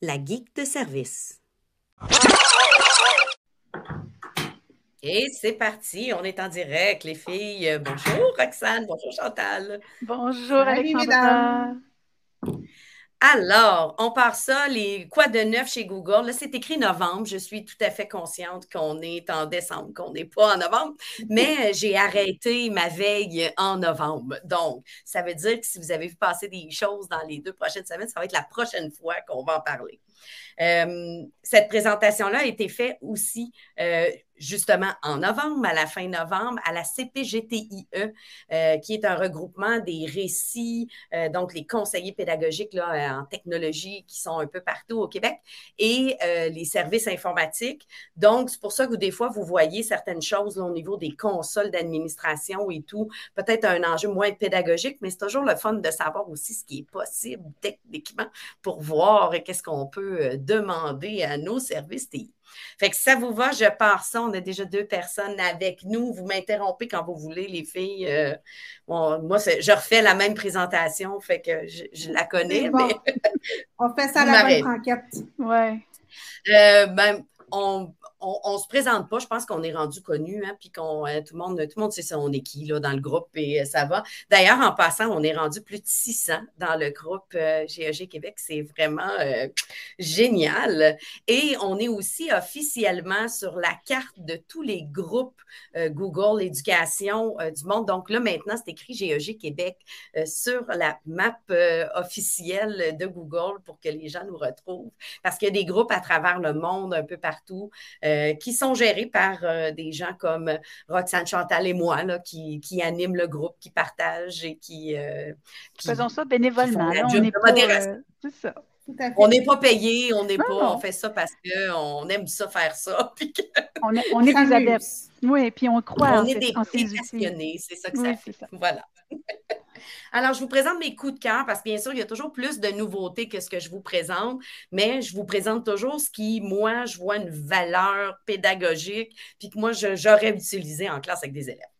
La geek de service. Et c'est parti, on est en direct, les filles. Bonjour Roxane, bonjour Chantal. Bonjour Alexandra. Alors, on part ça, les quoi de neuf chez Google? Là, c'est écrit novembre. Je suis tout à fait consciente qu'on est en décembre, qu'on n'est pas en novembre, mais j'ai arrêté ma veille en novembre. Donc, ça veut dire que si vous avez vu passer des choses dans les deux prochaines semaines, ça va être la prochaine fois qu'on va en parler. Euh, cette présentation-là a été faite aussi euh, justement en novembre, à la fin novembre, à la CPGTIE, euh, qui est un regroupement des récits, donc les conseillers pédagogiques là, en technologie qui sont un peu partout au Québec, et les services informatiques. Donc, c'est pour ça que des fois, vous voyez certaines choses au niveau des consoles d'administration et tout, peut-être un enjeu moins pédagogique, mais c'est toujours le fun de savoir aussi ce qui est possible techniquement pour voir qu'est-ce qu'on peut demander à nos services. Fait que ça vous va, je pars ça. On a déjà deux personnes avec nous. Vous m'interrompez quand vous voulez, les filles. Euh, moi, je refais la même présentation, fait que je, la connais. on fait ça à la même enquête. Oui. Euh, ben, on, on, ne se présente pas. Je pense qu'on est rendu connu, hein, puis qu'on euh, tout le monde, sait ça, on est qui dans le groupe et euh, ça va. D'ailleurs, en passant, on est rendu plus de 600 dans le groupe euh, GEG Québec. C'est vraiment génial. Et on est aussi officiellement sur la carte de tous les groupes Google Éducation du monde. Donc là, maintenant, c'est écrit GEG Québec sur la map officielle de Google pour que les gens nous retrouvent. Parce qu'il y a des groupes à travers le monde, un peu partout. Qui sont gérés par euh, des gens comme Roxane Chantal et moi, là, qui, qui animent le groupe, qui partagent et qui. Euh, Faisons ça bénévolement. on n'est pas. On n'est pas payé, on n'est pas, on fait ça parce qu'on aime ça faire ça. on, est, on est des adeptes. Oui, puis on croit on est des passionnés, c'est ça que ça fait. Voilà. Alors, je vous présente mes coups de cœur parce que bien sûr, il y a toujours plus de nouveautés que ce que je vous présente, mais je vous présente toujours ce qui, moi, je vois une valeur pédagogique, puis que moi, j'aurais utilisé en classe avec des élèves.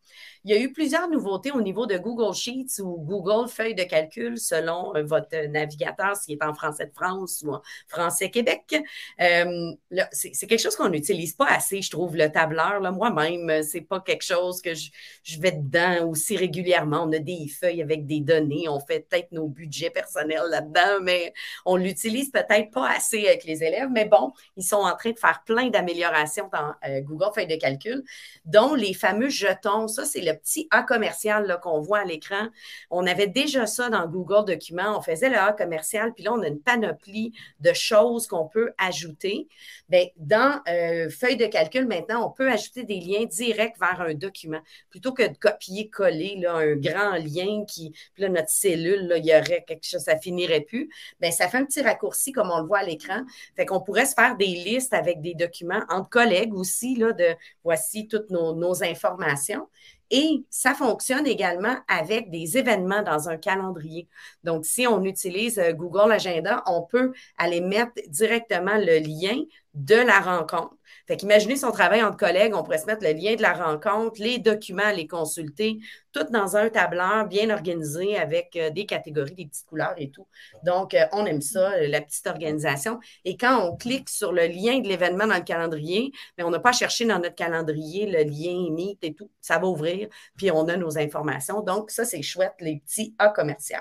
Il y a eu plusieurs nouveautés au niveau de Google Sheets ou Google Feuilles de calcul selon euh, votre navigateur, s'il est en français de France ou en français Québec. Euh, c'est quelque chose qu'on n'utilise pas assez, je trouve, le tableur. Moi-même, c'est pas quelque chose que je, vais dedans aussi régulièrement. On a des feuilles avec des données, on fait peut-être nos budgets personnels là-dedans, mais on l'utilise peut-être pas assez avec les élèves. Mais bon, ils sont en train de faire plein d'améliorations dans euh, Google Feuilles de calcul, dont les fameux jetons. Ça, c'est le petit A commercial qu'on voit à l'écran. On avait déjà ça dans Google Documents. On faisait le A commercial, puis là, on a une panoplie de choses qu'on peut ajouter. Bien, dans euh, feuille de calcul, maintenant, on peut ajouter des liens directs vers un document plutôt que de copier-coller un grand lien qui, puis là, notre cellule, il y aurait quelque chose, ça finirait plus. Bien, ça fait un petit raccourci comme on le voit à l'écran. Fait qu'on pourrait se faire des listes avec des documents entre collègues aussi, là, de voici toutes nos informations. Et ça fonctionne également avec des événements dans un calendrier. Donc, si on utilise euh, Google Agenda, on peut aller mettre directement le lien de la rencontre. Fait qu'imaginez son travail entre collègues, on pourrait se mettre le lien de la rencontre, les documents les consulter, tout dans un tableur bien organisé avec euh, des catégories, des petites couleurs et tout. Donc, euh, on aime ça, la petite organisation. Et quand on clique sur le lien de l'événement dans le calendrier, mais on n'a pas cherché dans notre calendrier le lien Meet et tout. Ça va ouvrir, puis on a nos informations. Donc, ça, c'est chouette, les petits A commerciaux.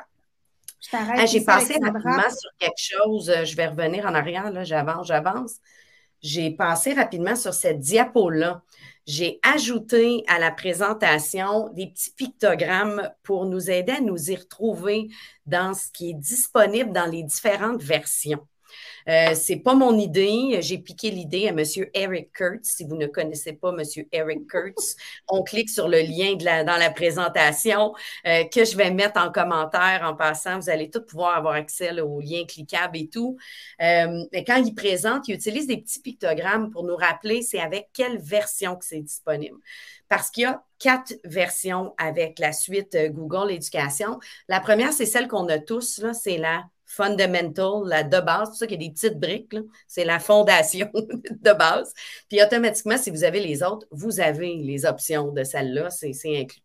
Ah, j'ai passé rapidement sur quelque chose. Euh, je vais revenir en arrière, là, j'avance, j'avance j'ai passé rapidement sur cette diapo-là. J'ai ajouté à la présentation des petits pictogrammes pour nous aider à nous y retrouver dans ce qui est disponible dans les différentes versions. Euh, c'est pas mon idée. J'ai piqué l'idée à M. Eric Kurtz. Si vous ne connaissez pas M. Eric Kurtz, on clique sur le lien de la, dans la présentation euh, que je vais mettre en commentaire en passant. Vous allez tout pouvoir avoir accès au lien cliquable et tout. Euh, mais quand il présente, il utilise des petits pictogrammes pour nous rappeler c'est avec quelle version que c'est disponible. Parce qu'il y a quatre versions avec la suite Google Éducation. La première, c'est celle qu'on a tous, c'est la fundamental, la de base. C'est pour ça qu'il y a des petites briques. C'est la fondation de base. Puis automatiquement, si vous avez les autres, vous avez les options de celle-là. C'est inclus.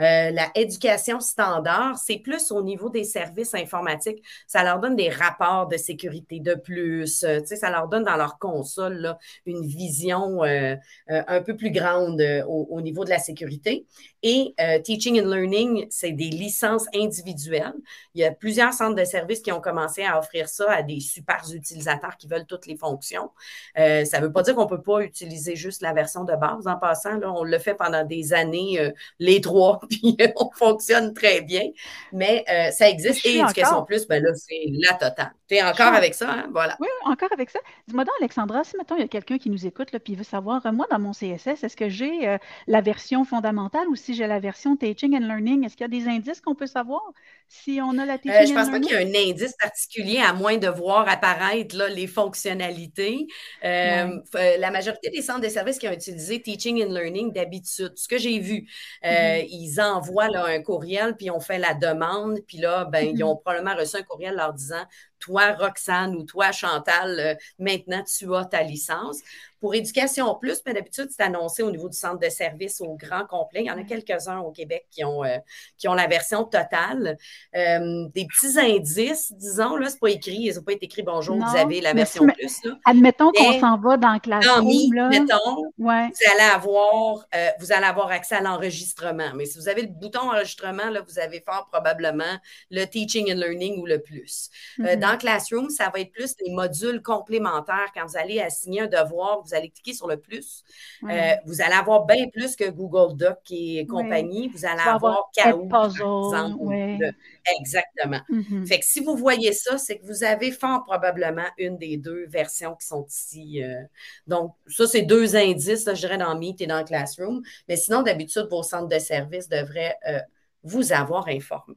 Euh, la éducation standard, c'est plus au niveau des services informatiques. Ça leur donne des rapports de sécurité de plus. Euh, ça leur donne dans leur console là, une vision euh, un peu plus grande au, niveau de la sécurité. Et Teaching and Learning, c'est des licences individuelles. Il y a plusieurs centres de services qui ont commencé à offrir ça à des super utilisateurs qui veulent toutes les fonctions. ça ne veut pas dire qu'on ne peut pas utiliser juste la version de base. En passant, là, on le fait pendant des années, les trois puis on fonctionne très bien. Mais euh, ça existe. Et Éducation Plus, ben là, c'est la totale. Tu es encore avec ça, hein? Voilà. Oui, encore avec ça. Dis-moi donc, Alexandra, si maintenant il y a quelqu'un qui nous écoute, là, puis veut savoir, euh, moi, dans mon CSS, est-ce que j'ai euh, la version fondamentale ou si j'ai la version Teaching and Learning? Est-ce qu'il y a des indices qu'on peut savoir si on a la Teaching and Learning? Je pense pas qu'il y a un indice particulier, à moins de voir apparaître là, les fonctionnalités. la majorité des centres de services qui ont utilisé Teaching and Learning d'habitude, ce que j'ai vu, mm-hmm. ils envoient là, un courriel, puis on fait la demande, puis là, ben, ils mm-hmm. ont probablement reçu un courriel leur disant toi, Roxane, ou toi, Chantal, euh, maintenant, tu as ta licence. Pour Éducation Plus, mais d'habitude, c'est annoncé au niveau du centre de service au grand complet. Il y en a quelques-uns au Québec qui ont, euh, qui ont la version totale. Euh, des petits indices, disons, là, c'est pas écrit, ils n'ont pas été écrit bonjour, vous avez la version plus. Admettons qu'on s'en va dans Classroom. Là. Mettons, vous, allez avoir, vous allez avoir accès à l'enregistrement. Mais si vous avez le bouton enregistrement, là, vous avez fort probablement le Teaching and Learning ou le plus. Mm-hmm. dans Classroom, ça va être plus des modules complémentaires. Quand vous allez assigner un devoir, vous allez cliquer sur le plus. Euh, vous allez avoir bien plus que Google Doc et compagnie. Vous allez avoir exemple. Exactement. Mm-hmm. Fait que si vous voyez ça, c'est que vous avez fort probablement une des deux versions qui sont ici. Euh. donc, ça, c'est deux indices, je dirais, dans Meet et dans Classroom. Mais sinon, d'habitude, vos centres de services devraient euh, vous avoir informé.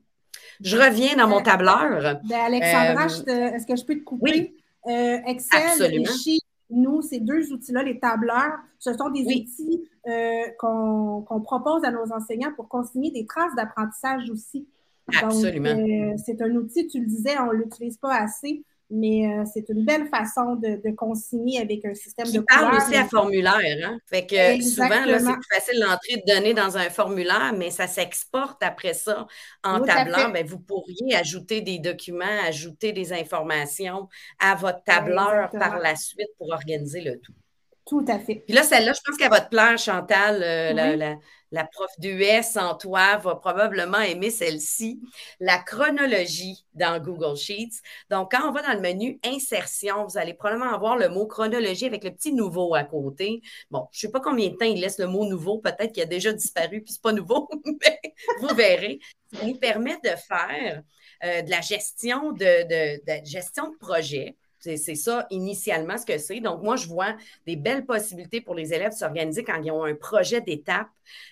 Je reviens dans mon tableur. Ben, Alexandra, euh, est-ce que je peux te couper? Oui. Euh, Excel et Sheet, nous, ces deux outils-là, les tableurs, ce sont des outils euh, qu'on propose à nos enseignants pour consigner des traces d'apprentissage aussi. Absolument. c'est un outil, tu le disais, on ne l'utilise pas assez mais euh, c'est une belle façon de, consigner avec un système de parle aussi à formulaire. Hein? Fait que souvent, c'est plus facile l'entrée de données dans un formulaire, mais ça s'exporte après ça en tableur. Ben, vous pourriez ajouter des documents, ajouter des informations à votre tableur par la suite pour organiser le tout. Tout à fait. Puis là, celle-là, je pense qu'elle va te plaire, Chantal, euh, la, la prof d'US en toi va probablement aimer celle-ci, la chronologie dans Google Sheets. Donc, quand on va dans le menu insertion, vous allez probablement avoir le mot chronologie avec le petit nouveau à côté. Bon, je ne sais pas combien de temps il laisse le mot nouveau, peut-être qu'il a déjà disparu puis c'est pas nouveau, mais vous verrez. Ça nous permet de faire euh, de la gestion de, de gestion de projet c'est ça initialement ce que c'est. Donc, moi, je vois des belles possibilités pour les élèves de s'organiser quand ils ont un projet d'étape.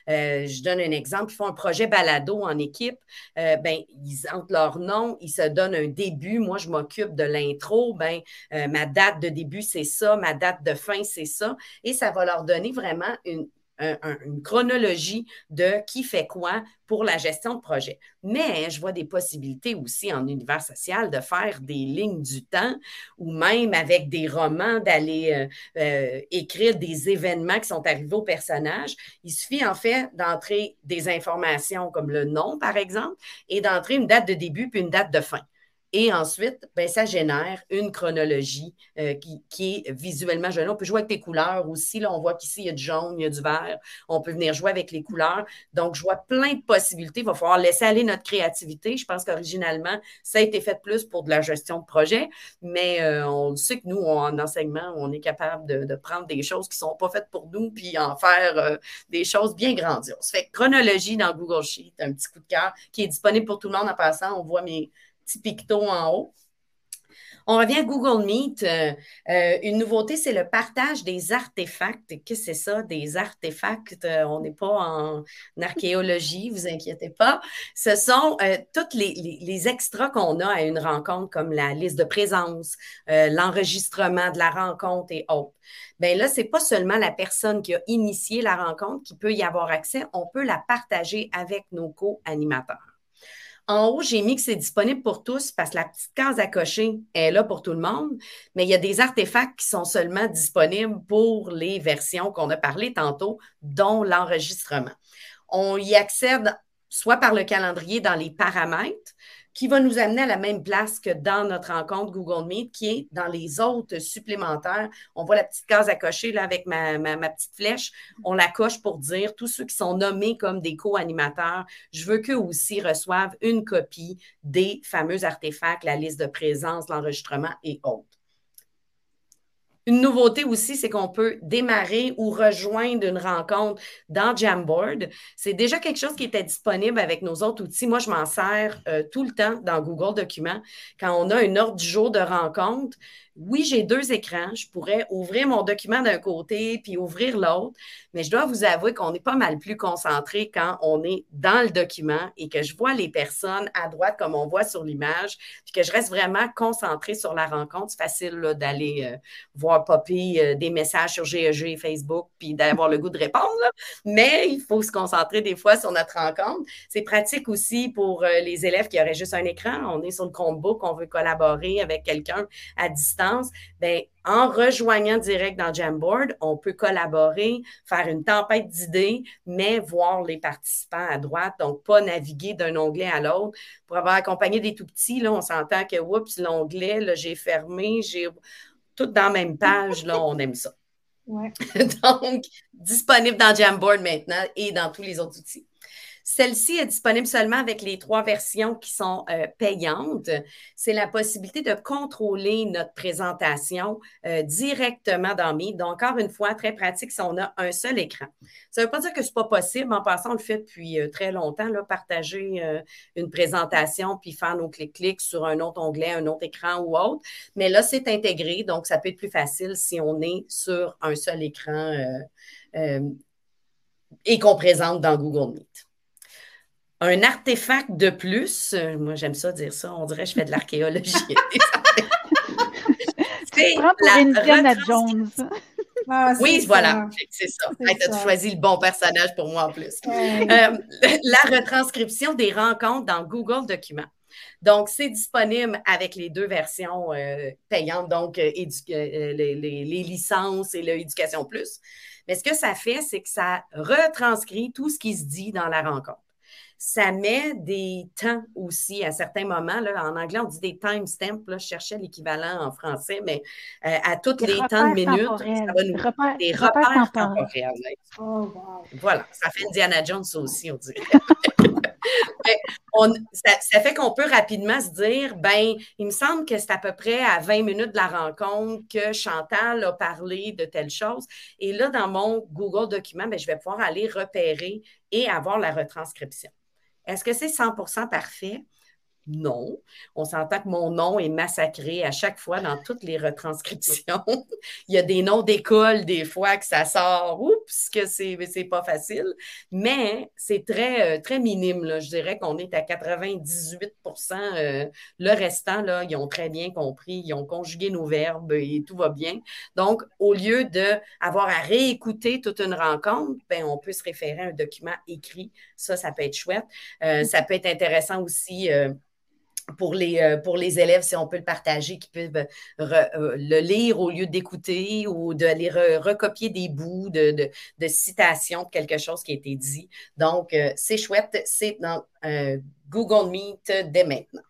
Euh, je donne un exemple, ils font un projet balado en équipe. Euh, ben, ils entrent leur nom, ils se donnent un début. Moi, je m'occupe de l'intro. Ben, euh, ma date de début, c'est ça. Ma date de fin, c'est ça. Et ça va leur donner vraiment une, une chronologie de qui fait quoi pour la gestion de projet. Mais je vois des possibilités aussi en univers social de faire des lignes du temps ou même avec des romans d'aller euh, euh, écrire des événements qui sont arrivés aux personnages. Il suffit en fait d'entrer des informations comme le nom, par exemple, et d'entrer une date de début puis une date de fin. Et ensuite, ben, ça génère une chronologie euh, qui, est visuellement jolie. On peut jouer avec les couleurs aussi. Là, on voit qu'ici, il y a du jaune, il y a du vert. On peut venir jouer avec les couleurs. Donc, je vois plein de possibilités. Il va falloir laisser aller notre créativité. Je pense qu'originalement, ça a été fait plus pour de la gestion de projet, mais euh, on sait que nous, en enseignement, on est capable de, prendre des choses qui ne sont pas faites pour nous puis en faire euh, des choses bien grandioses. Fait chronologie dans Google Sheet, un petit coup de cœur qui est disponible pour tout le monde en passant. On voit mes petit picto en haut. On revient à Google Meet. Euh, euh, une nouveauté, c'est le partage des artefacts. Qu'est-ce que c'est ça, des artefacts? Euh, on n'est pas en, archéologie, vous inquiétez pas. Ce sont tous les, extras qu'on a à une rencontre, comme la liste de présence, l'enregistrement de la rencontre et autres. Bien là, ce n'est pas seulement la personne qui a initié la rencontre qui peut y avoir accès, on peut la partager avec nos co-animateurs. En haut, j'ai mis que c'est disponible pour tous parce que la petite case à cocher est là pour tout le monde, mais il y a des artefacts qui sont seulement disponibles pour les versions qu'on a parlé tantôt, dont l'enregistrement. On y accède soit par le calendrier dans les paramètres, qui va nous amener à la même place que dans notre rencontre Google Meet, qui est dans les autres supplémentaires. On voit la petite case à cocher là avec ma, petite flèche. On la coche pour dire tous ceux qui sont nommés comme des co-animateurs, je veux qu'eux aussi reçoivent une copie des fameux artefacts, la liste de présence, l'enregistrement et autres. Une nouveauté aussi, c'est qu'on peut démarrer ou rejoindre une rencontre dans Jamboard. C'est déjà quelque chose qui était disponible avec nos autres outils. Moi, je m'en sers euh, tout le temps dans Google Documents. Quand on a une ordre du jour de rencontre, oui, j'ai deux écrans. Je pourrais ouvrir mon document d'un côté puis ouvrir l'autre, mais je dois vous avouer qu'on est pas mal plus concentré quand on est dans le document et que je vois les personnes à droite comme on voit sur l'image, puis que je reste vraiment concentré sur la rencontre. C'est facile d'aller euh, voir popper euh, des messages sur GEG et Facebook puis d'avoir le goût de répondre, mais il faut se concentrer des fois sur notre rencontre. C'est pratique aussi pour euh, les élèves qui auraient juste un écran. On est sur le Chromebook, on veut collaborer avec quelqu'un à distance ben, en rejoignant direct dans Jamboard, on peut collaborer, faire une tempête d'idées, mais voir les participants à droite, donc pas naviguer d'un onglet à l'autre. Pour avoir accompagné des tout petits, là, on s'entend que, oups, l'onglet, j'ai fermé, j'ai tout dans la même page, là, on aime ça. donc, disponible dans Jamboard maintenant et dans tous les autres outils. Celle-ci est disponible seulement avec les trois versions qui sont euh, payantes. C'est la possibilité de contrôler notre présentation euh, directement dans Meet. Donc, encore une fois, très pratique si on a un seul écran. Ça ne veut pas dire que ce n'est pas possible. En passant, on le fait depuis euh, très longtemps, là, partager une présentation puis faire nos clics-clics sur un autre onglet, un autre écran ou autre. Mais là, c'est intégré, donc ça peut être plus facile si on est sur un seul écran et qu'on présente dans Google Meet un artefact de plus. Euh, moi, j'aime ça dire ça. On dirait que je fais de l'archéologie. c'est la Indiana Jones. Ah, oui, voilà, c'est ça. Tu as choisi le bon personnage pour moi en plus. Euh, la retranscription des rencontres dans Google Documents. Donc, c'est disponible avec les deux versions euh, payantes, donc les, les, licences et l'éducation plus. Mais ce que ça fait, c'est que ça retranscrit tout ce qui se dit dans la rencontre ça met des temps aussi à certains moments. Là, en anglais, on dit des timestamps. Je cherchais l'équivalent en français, mais euh, à toutes les temps de minutes, ça va nous repères, des repères, temporels. Oh, voilà, ça fait Indiana Jones aussi, on dirait. ça, fait qu'on peut rapidement se dire, ben, il me semble que c'est à peu près à 20 minutes de la rencontre que Chantal a parlé de telle chose. Et là, dans mon Google document, ben, je vais pouvoir aller repérer et avoir la retranscription. Est-ce que c'est 100% parfait? Non. On s'entend que mon nom est massacré à chaque fois dans toutes les retranscriptions. Il y a des noms d'écoles, des fois, que ça sort, oups, que c'est, c'est pas facile. Mais c'est très, euh, très minime. Je dirais qu'on est à 98% euh, Le restant, ils ont très bien compris. Ils ont conjugué nos verbes et tout va bien. Donc, au lieu d'avoir à réécouter toute une rencontre, ben, on peut se référer à un document écrit. Ça, ça peut être chouette. Euh, ça peut être intéressant aussi pour les, euh, pour les élèves, si on peut le partager, qui peuvent euh, le lire au lieu d'écouter ou d'aller recopier des bouts de, citations de quelque chose qui a été dit. Donc, euh, c'est chouette, c'est dans Google Meet dès maintenant.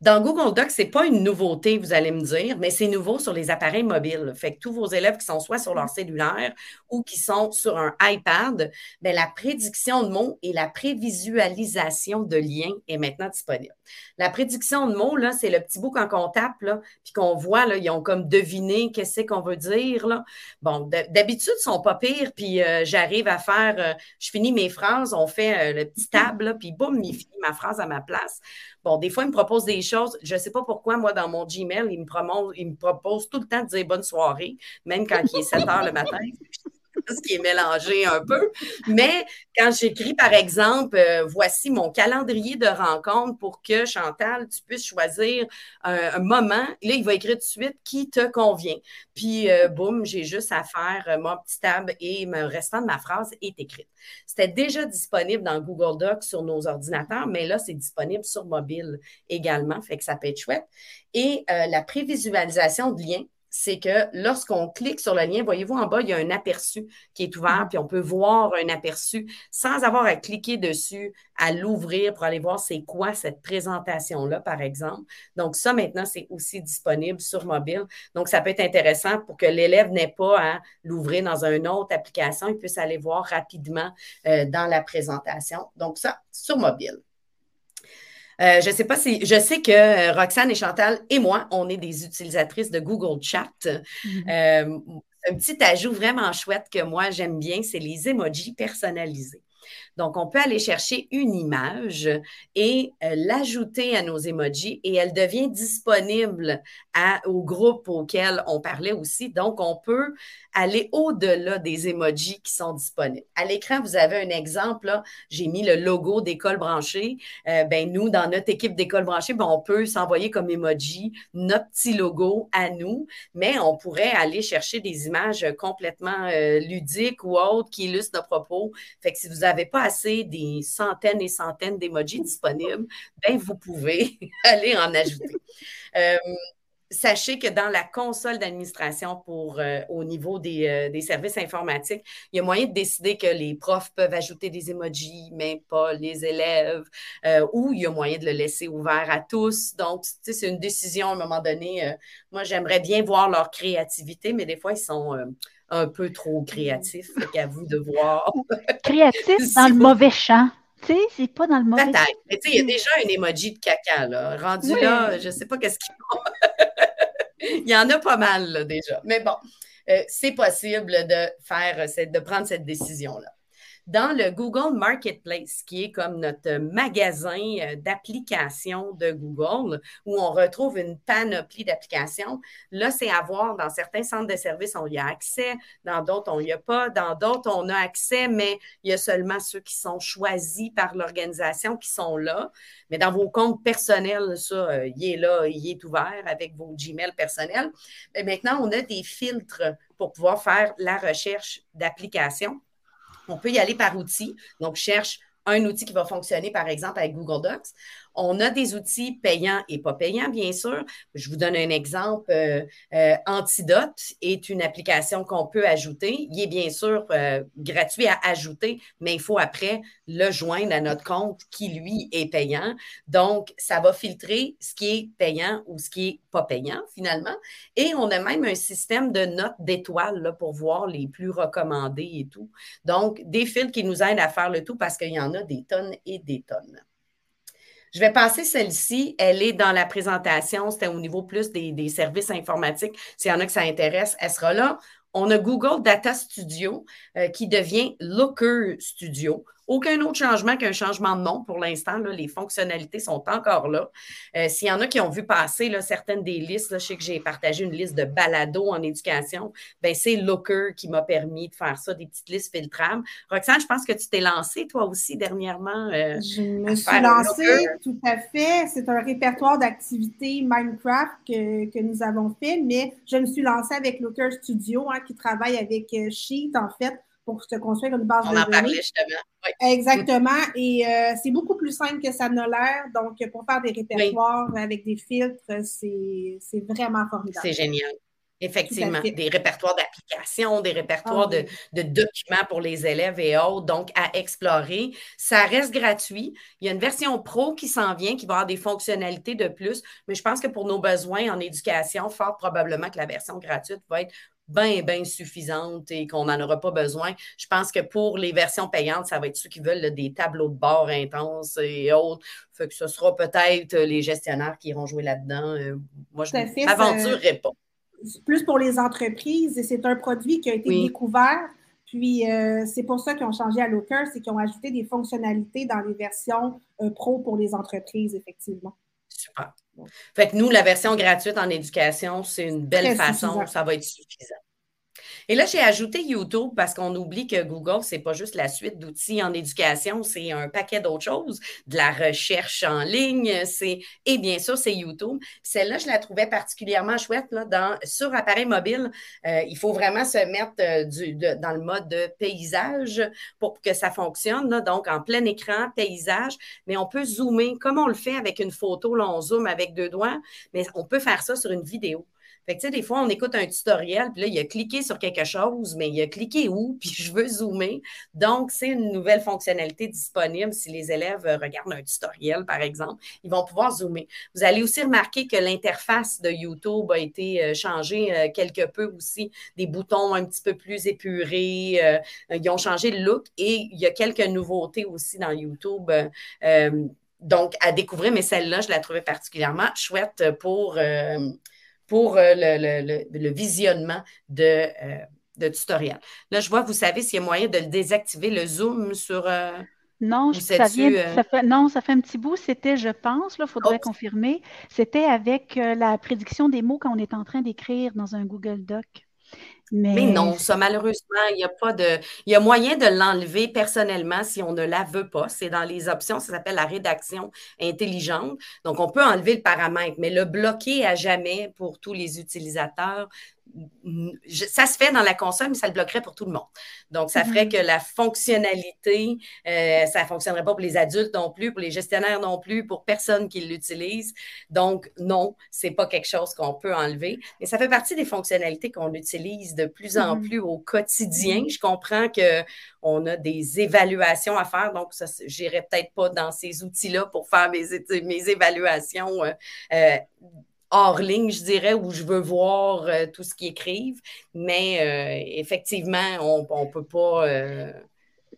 Dans Google Docs, ce n'est pas une nouveauté, vous allez me dire, mais c'est nouveau sur les appareils mobiles. Fait que tous vos élèves qui sont soit sur leur cellulaire ou qui sont sur un iPad, bien, la prédiction de mots et la prévisualisation de liens est maintenant disponible. La prédiction de mots, là, c'est le petit bout quand on tape, là, puis qu'on voit, là, ils ont comme deviné qu'est-ce qu'on veut dire. Là. Bon, d'habitude, ils sont pas pires, puis euh, j'arrive à faire, euh, je finis mes phrases, on fait euh, le petit table, puis boum, il finit ma phrase à ma place. Bon, des fois, il me propose des choses. Je ne sais pas pourquoi, moi, dans mon Gmail, il me, propose, il me propose tout le temps de dire bonne soirée, même quand il est 7 heures le matin. Ce qui est mélangé un peu. Mais quand j'écris, par exemple, euh, voici mon calendrier de rencontre pour que, Chantal, tu puisses choisir un, moment, là, il va écrire tout de suite qui te convient. Puis, euh, boum, j'ai juste à faire euh, mon petit tab et le restant de ma phrase est écrite. C'était déjà disponible dans Google Docs sur nos ordinateurs, mais là, c'est disponible sur mobile également, fait que ça peut être chouette. Et la prévisualisation de liens, c'est que lorsqu'on clique sur le lien, voyez-vous en bas, il y a un aperçu qui est ouvert, puis on peut voir un aperçu sans avoir à cliquer dessus, à l'ouvrir pour aller voir c'est quoi cette présentation-là, par exemple. Donc, ça, maintenant, c'est aussi disponible sur mobile. Donc, ça peut être intéressant pour que l'élève n'ait pas à l'ouvrir dans une autre application, il puisse aller voir rapidement euh, dans la présentation. Donc, ça, sur mobile. Euh, je sais pas si. Je sais que euh, Roxane et Chantal et moi, on est des utilisatrices de Google Chat. Mm-hmm. Euh, un petit ajout vraiment chouette que moi j'aime bien, c'est les emojis personnalisés. Donc, on peut aller chercher une image et euh, l'ajouter à nos emojis et elle devient disponible au groupe auquel on parlait aussi. Donc, on peut aller au-delà des emojis qui sont disponibles. À l'écran, vous avez un exemple. J'ai mis le logo d'école branchée. Euh, ben, nous, dans notre équipe d'école branchée, ben, on peut s'envoyer comme emoji notre petit logo à nous, mais on pourrait aller chercher des images complètement euh, ludiques ou autres qui illustrent nos propos. Fait que si vous n'avez pas des centaines et centaines d'emojis disponibles, ben vous pouvez aller en ajouter. Euh, sachez que dans la console d'administration pour euh, au niveau euh, des, services informatiques, il y a moyen de décider que les profs peuvent ajouter des emojis, mais pas les élèves, ou il y a moyen de le laisser ouvert à tous. Donc, c'est une décision à un moment donné. moi, j'aimerais bien voir leur créativité, mais des fois, ils sont un peu trop créatif. Fait qu'à vous de voir. créatif dans le mauvais champ. Tu sais, c'est pas dans le mauvais champ. Mais tu sais, il y a déjà un emoji de caca, là. Rendu là, je sais pas qu'est-ce qu'ils font. il y en a pas mal, déjà. Mais bon, euh, c'est possible de faire, de prendre cette décision-là dans le Google Marketplace, qui est comme notre magasin euh, d'applications de Google, où on retrouve une panoplie d'applications. Là, c'est à voir dans certains centres de services, on y a accès, dans d'autres, on n'y a pas, dans d'autres, on a accès, mais il y a seulement ceux qui sont choisis par l'organisation qui sont là. Mais dans vos comptes personnels, ça, euh, il est là, il est ouvert avec vos Gmail personnels. Mais maintenant, on a des filtres pour pouvoir faire la recherche d'applications on peut y aller par outil. Donc, cherche un outil qui va fonctionner, par exemple, avec Google Docs. On a des outils payants et pas payants, bien sûr. Je vous donne un exemple. Euh, euh, Antidote est une application qu'on peut ajouter. Il est bien sûr euh, gratuit à ajouter, mais il faut après le joindre à notre compte qui, lui, est payant. Donc, ça va filtrer ce qui est payant ou ce qui est pas payant, finalement. Et on a même un système de notes d'étoiles pour voir les plus recommandés et tout. Donc, des fils qui nous aident à faire le tout parce qu'il y en a des tonnes et des tonnes. Je vais passer celle-ci. Elle est dans la présentation. C'était au niveau plus des, services informatiques. S'il y en a que ça intéresse, elle sera là. On a Google Data Studio euh, qui devient Looker Studio. Aucun autre changement qu'un changement de nom pour l'instant. Les fonctionnalités sont encore là. Euh, s'il y en a qui ont vu passer là, certaines des listes, je sais que j'ai partagé une liste de balados en éducation, ben, c'est Looker qui m'a permis de faire ça, des petites listes filtrables. Roxane, je pense que tu t'es lancée toi aussi dernièrement. Euh, je me suis lancée, tout à fait. C'est un répertoire d'activités Minecraft que, que, nous avons fait, mais je me suis lancée avec Looker Studio hein, qui travaille avec euh, Sheet, en fait, pour se construire une base On de en parlait justement. Exactement. Et euh, c'est beaucoup plus simple que ça n'a l'air. Donc, pour faire des répertoires avec des filtres, c'est vraiment formidable. C'est génial. Effectivement, des répertoires d'applications, des répertoires ah de, documents pour les élèves et autres, donc à explorer. Ça reste gratuit. Il y a une version pro qui s'en vient, qui va avoir des fonctionnalités de plus, mais je pense que pour nos besoins en éducation, fort probablement que la version gratuite va être bien, bien suffisante et qu'on n'en aura pas besoin. Je pense que pour les versions payantes, ça va être ceux qui veulent des tableaux de bord intenses et autres. Fait que ce sera peut-être les gestionnaires qui iront jouer là-dedans. Euh, moi, je m'aventurerai pas. Plus pour les entreprises, et c'est un produit qui a été découvert. Puis euh, c'est pour ça qu'ils ont changé à Looker, c'est qu'ils ont ajouté des fonctionnalités dans les versions euh, pro pour les entreprises, effectivement. Super. Fait que nous, la version gratuite en éducation, c'est une belle façon, ça va être suffisant. Et là, j'ai ajouté YouTube parce qu'on oublie que Google, ce n'est pas juste la suite d'outils en éducation, c'est un paquet d'autres choses, de la recherche en ligne, c'est et bien sûr, c'est YouTube. Celle-là, je la trouvais particulièrement chouette là, dans, sur appareil mobile. Euh, il faut vraiment se mettre euh, dans le mode de paysage pour que ça fonctionne. donc, en plein écran, paysage, mais on peut zoomer comme on le fait avec une photo. Là, on zoome avec deux doigts, mais on peut faire ça sur une vidéo. Tu sais, des fois, on écoute un tutoriel, puis là, il a cliqué sur quelque chose, mais il a cliqué où, puis je veux zoomer. Donc, c'est une nouvelle fonctionnalité disponible si les élèves regardent un tutoriel, par exemple. Ils vont pouvoir zoomer. Vous allez aussi remarquer que l'interface de YouTube a été euh, changée euh, quelque peu aussi. Des boutons un petit peu plus épurés. Euh, ils ont changé le look et il y a quelques nouveautés aussi dans YouTube. donc, à découvrir, mais celle-là, je la trouvais particulièrement chouette pour, pour euh, le, visionnement de, euh, de tutoriel. Là, je vois, vous savez s'il y a moyen de désactiver le zoom sur. Euh, non, ça, vient, ça fait, non, ça fait un petit bout. C'était, je pense, il faudrait confirmer, c'était avec la prédiction des mots quand on est en train d'écrire dans un Google Doc. Mais... non, ça, malheureusement, il y a pas de. Il y a moyen de l'enlever personnellement si on ne la veut pas. C'est dans les options, ça s'appelle la rédaction intelligente. Donc, on peut enlever le paramètre, mais le bloquer à jamais pour tous les utilisateurs, ça se fait dans la console, mais ça le bloquerait pour tout le monde. Donc, ça ferait mm-hmm. que la fonctionnalité, euh, ça ne fonctionnerait pas pour les adultes non plus, pour les gestionnaires non plus, pour personne qui l'utilise. Donc, non, ce n'est pas quelque chose qu'on peut enlever. Mais ça fait partie des fonctionnalités qu'on utilise de plus en mm-hmm. plus au quotidien. Je comprends qu'on a des évaluations à faire, donc je n'irai peut-être pas dans ces outils-là pour faire mes, mes évaluations. Euh, euh, hors ligne, je dirais, où je veux voir euh, tout ce qu'ils écrivent. Mais euh, effectivement, on ne peut pas. Euh,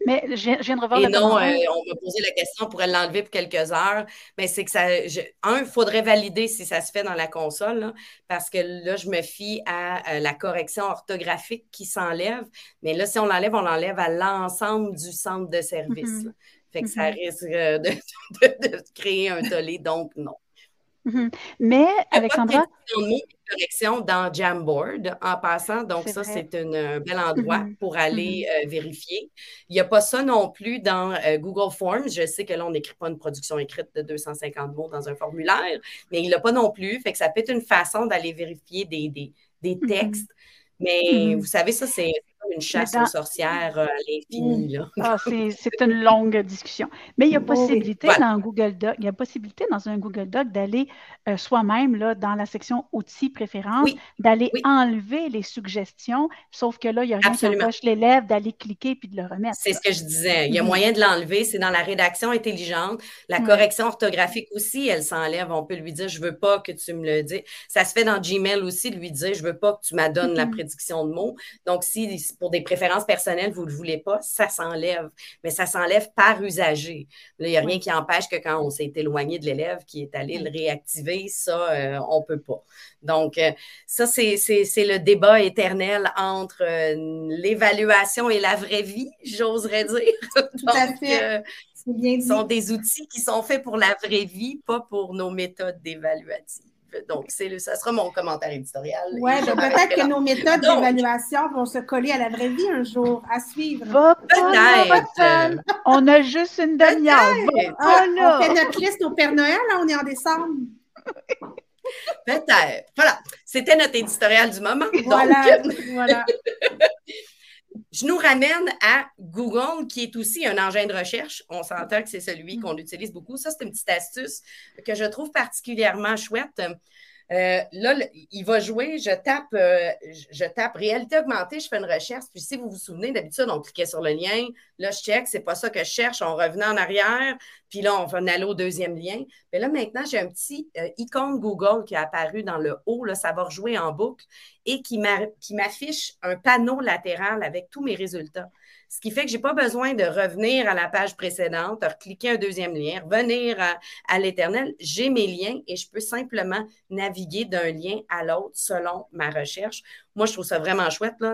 mais je, viens de revoir Et non, on m'a posé la question, on pourrait l'enlever pour quelques heures. Mais c'est que ça. un, il faudrait valider si ça se fait dans la console, parce que là, je me fie à la correction orthographique qui s'enlève. Mais là, si on l'enlève, on l'enlève à l'ensemble du centre de service. Mm-hmm. Fait que ça mm-hmm. risque de, de, créer un tollé, donc non. Mhm. Mais, Alexandra. Il correction dans Jamboard en passant. Donc, ça, c'est un bel endroit mhm. pour aller mhm. euh, vérifier. Il n'y a pas ça non plus dans euh, Google Forms. Je sais que là, on n'écrit pas une production écrite de 250 mots dans un formulaire, mais il n'a pas non plus. Fait que ça peut être une façon d'aller vérifier des, des textes. Mais vous savez, ça, c'est une chasse aux sorcières euh, à l'infini. Ah, c'est une longue discussion. Mais il y a possibilité dans Google Doc, il y a possibilité dans un Google Doc d'aller euh, soi-même dans la section outils préférences, d'aller enlever les suggestions, sauf que là, il y a rien qui empêche l'élève d'aller cliquer puis de le remettre. C'est ce que je disais. Il y a mm-hmm. moyen de l'enlever, c'est dans la rédaction intelligente. La correction orthographique aussi, elle s'enlève. On peut lui dire je veux pas que tu me le dises. Ça se fait dans Gmail aussi, de lui dire je veux pas que tu m'adonnes la mm-hmm. prédiction de mots. Donc, si pour des préférences personnelles, vous ne le voulez pas, ça s'enlève. Mais ça s'enlève par usager. il n'y a rien qui empêche que quand on s'est éloigné de l'élève qui est allé le réactiver, ça, euh, on ne peut pas. Donc, euh, ça, c'est le débat éternel entre euh, l'évaluation et la vraie vie, j'oserais dire. Donc, ce sont des outils qui sont faits pour la vraie vie, pas pour nos méthodes d'évaluation. Donc, ça sera mon commentaire éditorial. Oui, ben, peut-être que nos méthodes d'évaluation vont se coller à la vraie vie un jour, à suivre. Peut-être. On a juste une demi-heure. Ah, on fait notre liste au Père Noël, on est en décembre. Peut-être. Voilà. C'était notre éditorial du moment. Voilà. voilà. Je nous ramène à Google, qui est aussi un engin de recherche. On s'entend que c'est celui qu'on utilise beaucoup. Ça, c'est une petite astuce que je trouve particulièrement chouette. Euh, là, il va jouer, je tape, euh, je tape réalité augmentée, je fais une recherche. Puis si vous vous souvenez, d'habitude, on cliquait sur le lien. Là, je check, c'est pas ça que je cherche. On revenait en arrière. Puis là, on aller au deuxième lien. Mais là, maintenant, j'ai un petit euh, icône Google qui est apparu dans le haut. Là, ça va rejouer en boucle et qui m'affiche un panneau latéral avec tous mes résultats. Ce qui fait que je n'ai pas besoin de revenir à la page précédente, de cliquer un deuxième lien, revenir à, l'éternel. J'ai mes liens et je peux simplement naviguer d'un lien à l'autre selon ma recherche. Moi, je trouve ça vraiment chouette. Là.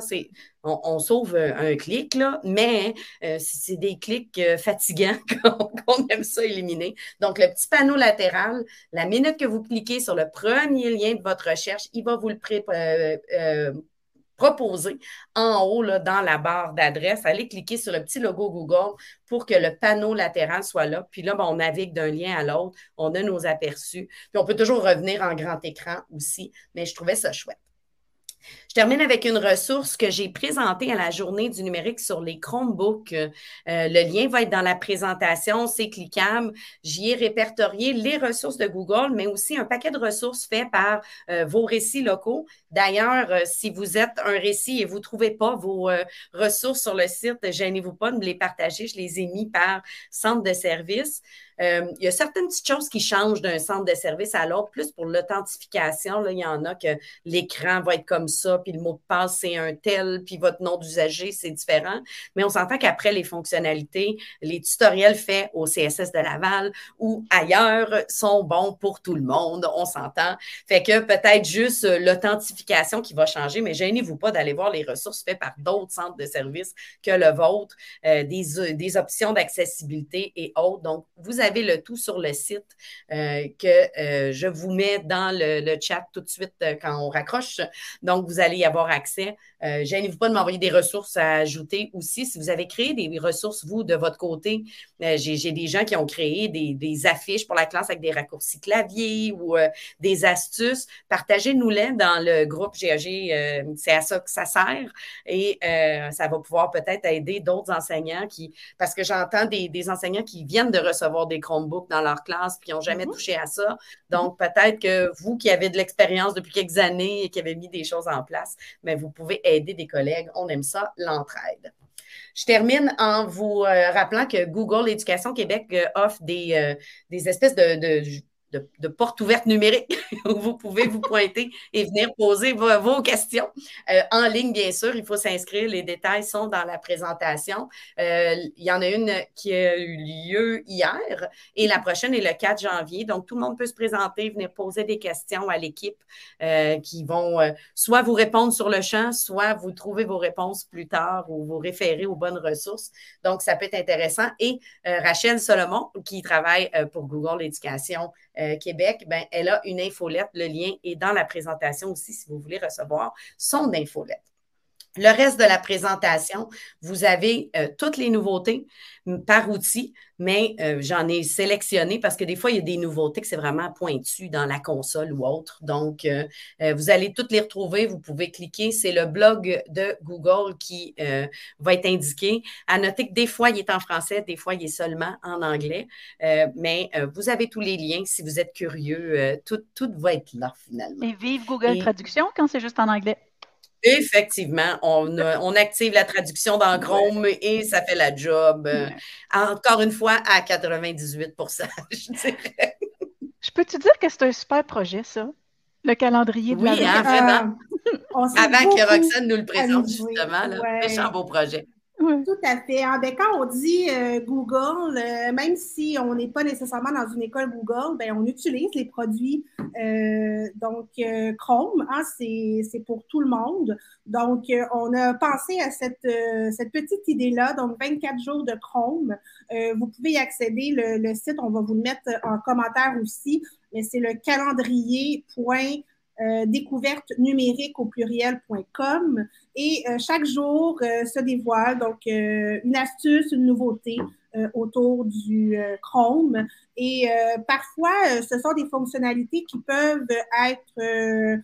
On, sauve un clic, là, mais euh, c'est des clics euh, fatigants qu'on aime ça éliminer. Donc, le petit panneau latéral, la minute que vous cliquez sur le premier lien de votre recherche, il va vous le pré, euh, proposé en haut dans la barre d'adresse. Allez cliquer sur le petit logo Google pour que le panneau latéral soit là. Puis là, ben, on navigue d'un lien à l'autre. On a nos aperçus. Puis on peut toujours revenir en grand écran aussi. Mais je trouvais ça chouette. Je termine avec une ressource que j'ai présentée à la journée du numérique sur les Chromebooks. Euh, le lien va être dans la présentation, c'est cliquable. J'y ai répertorié les ressources de Google, mais aussi un paquet de ressources faites par euh, vos récits locaux. D'ailleurs, euh, si vous êtes un récit et vous ne trouvez pas vos ressources sur le site, gênez-vous pas de me les partager. Je les ai mis par centre de service. Il y a certaines petites choses qui changent d'un centre de service à l'autre, plus pour l'authentification. Il y en a que l'écran va être comme ça, puis le mot de passe, c'est un tel, puis votre nom d'usager, c'est différent. Mais on s'entend qu'après les fonctionnalités, les tutoriels faits au CSS de Laval ou ailleurs sont bons pour tout le monde. On s'entend. Fait que peut-être juste l'authentification qui va changer, mais gênez-vous pas d'aller voir les ressources faites par d'autres centres de service que le vôtre, euh, des, des options d'accessibilité et autres. Donc, vous avez le tout sur le site euh, que euh, je vous mets dans le, chat tout de suite euh, quand on raccroche. Donc, vous allez y avoir accès. Gênez-vous pas de m'envoyer des ressources à ajouter aussi. Si vous avez créé des ressources, vous, de votre côté, j'ai des gens qui ont créé des, affiches pour la classe avec des raccourcis clavier ou des astuces. Partagez-nous-les dans le groupe GAG. C'est à ça que ça sert et ça va pouvoir peut-être aider d'autres enseignants qui, parce que j'entends des, des enseignants qui viennent de recevoir des Chromebooks dans leur classe, puis ils n'ont jamais mhm. touché à ça. Donc, peut-être que vous qui avez de l'expérience depuis quelques années et qui avez mis des choses en place, mais vous pouvez aider des collègues. On aime ça, l'entraide. Je termine en vous euh, rappelant que Google Éducation Québec euh, offre des, euh, des espèces de de, porte ouverte numérique où vous pouvez vous pointer et venir poser vos, questions. Euh, en ligne, bien sûr, il faut s'inscrire. Les détails sont dans la présentation. Euh, il y en a une qui a eu lieu hier et la prochaine est le 4 janvier. Donc, tout le monde peut se présenter, venir poser des questions à l'équipe euh, qui vont soit vous répondre sur le champ, soit vous trouver vos réponses plus tard ou vous référer aux bonnes ressources. Donc, ça peut être intéressant. Et Rachel Solomon, qui travaille pour Google Éducation, euh, Québec, ben, elle a une infolette. Le lien est dans la présentation aussi si vous voulez recevoir son infolette. Le reste de la présentation, vous avez euh, toutes les nouveautés par outil, mais euh, j'en ai sélectionné parce que des fois, il y a des nouveautés que c'est vraiment pointu dans la console ou autre. Donc, euh, vous allez toutes les retrouver. Vous pouvez cliquer. C'est le blog de Google qui va être indiqué. À noter que des fois, il est en français, des fois, il est seulement en anglais. mais vous avez tous les liens si vous êtes curieux. tout, tout va être là finalement. Et vive Google Traduction quand c'est juste en anglais. Effectivement, on, active la traduction dans Chrome et ça fait la job. Euh, encore une fois, à 98% je dirais. Je peux te dire que c'est un super projet, ça? Le calendrier de oui, la hein, vraiment. Ah, Avant que Roxane nous le présente, justement, là, méchant beau projet. Tout à fait. Ah, ben, quand on dit euh, Google, euh, même si on n'est pas nécessairement dans une école Google, ben, on utilise les produits. Euh, donc, Chrome, hein, c'est pour tout le monde. Donc, on a pensé à cette, cette petite idée-là. Donc, 24 jours de Chrome. vous pouvez y accéder. Le, le, site, on va vous le mettre en commentaire aussi. Mais c'est le calendrier euh, numérique au pluriel.com et euh, chaque jour euh, se dévoile donc une astuce, une nouveauté autour du Chrome. Et parfois, ce sont des fonctionnalités qui peuvent être,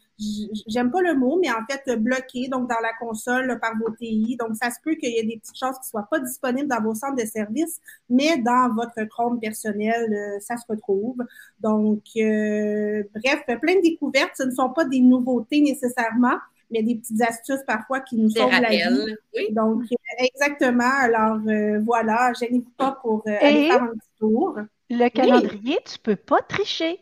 j'aime pas le mot, mais en fait bloquées donc dans la console par vos TI. Donc, ça se peut qu'il y ait des petites choses qui soient pas disponibles dans vos centres de services, mais dans votre Chrome personnel, ça se retrouve. Donc, bref, plein de découvertes. Ce ne sont pas des nouveautés nécessairement, mais des petites astuces parfois qui nous sauvent la vie. Oui. Donc, exactement. Alors, euh, voilà, je n'ai pas pour euh, aller faire un petit tour. Le calendrier, tu ne peux pas tricher.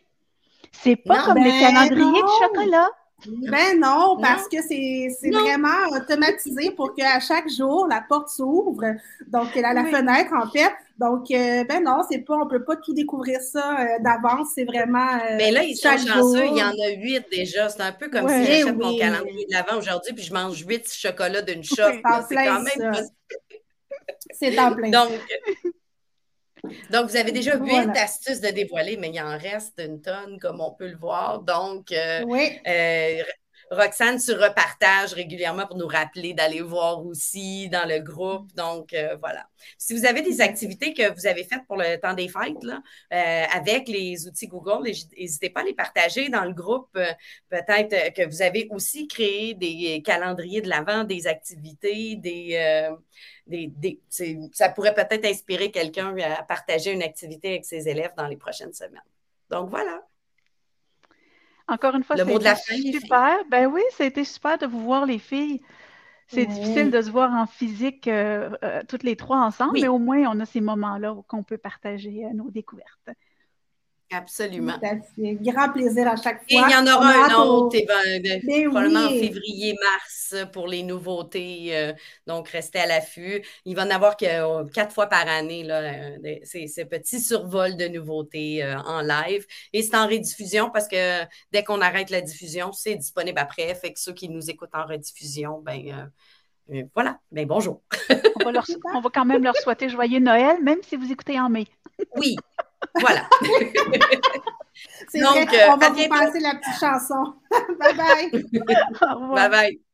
C'est pas comme le ben calendrier de chocolat. Ben non, parce que c'est vraiment automatisé pour qu'à chaque jour, la porte s'ouvre. Donc, a la fenêtre, en fait. Donc, euh, ben non, c'est pas, on peut pas tout découvrir ça euh, d'avance. C'est vraiment. Euh, Mais là, ils sont chanceux, il y en a huit déjà. C'est un peu comme si j'achète mon calendrier de l'avant aujourd'hui, puis je mange huit chocolats d'une shot. c'est quand même C'est en plein. Donc, donc, vous avez déjà huit astuces de dévoiler, mais il en reste une tonne, comme on peut le voir. Donc, oui. Euh, Roxane, tu repartages régulièrement pour nous rappeler d'aller voir aussi dans le groupe. Donc, euh, voilà. Si vous avez des activités que vous avez faites pour le temps des fêtes là, euh, avec les outils Google, n'hésitez pas à les partager dans le groupe. Peut-être que vous avez aussi créé des calendriers de l'avant, des activités, des, des, ça pourrait peut-être inspirer quelqu'un à partager une activité avec ses élèves dans les prochaines semaines. Donc voilà. Encore une fois, c'est super. Ben oui, c'était super de vous voir les filles. C'est difficile de se voir en physique euh, euh, toutes les trois ensemble, mais au moins on a ces moments-là où on peut partager euh, nos découvertes. Absolument. C'est grand plaisir à chaque fois. Et il y en aura un autre, ben, probablement en février-mars pour les nouveautés. Euh, donc, restez à l'affût. Il va en avoir que euh, quatre fois par année, là, euh, ces, petits survols de nouveautés en live. Et c'est en rediffusion parce que dès qu'on arrête la diffusion, c'est disponible après. Fait que ceux qui nous écoutent en rediffusion, ben voilà. Ben bonjour. on, va on va quand même leur souhaiter joyeux Noël, même si vous écoutez en mai. oui, voilà. C'est Donc, vrai, on va vous passer la petite chanson. bye bye. Bye bye.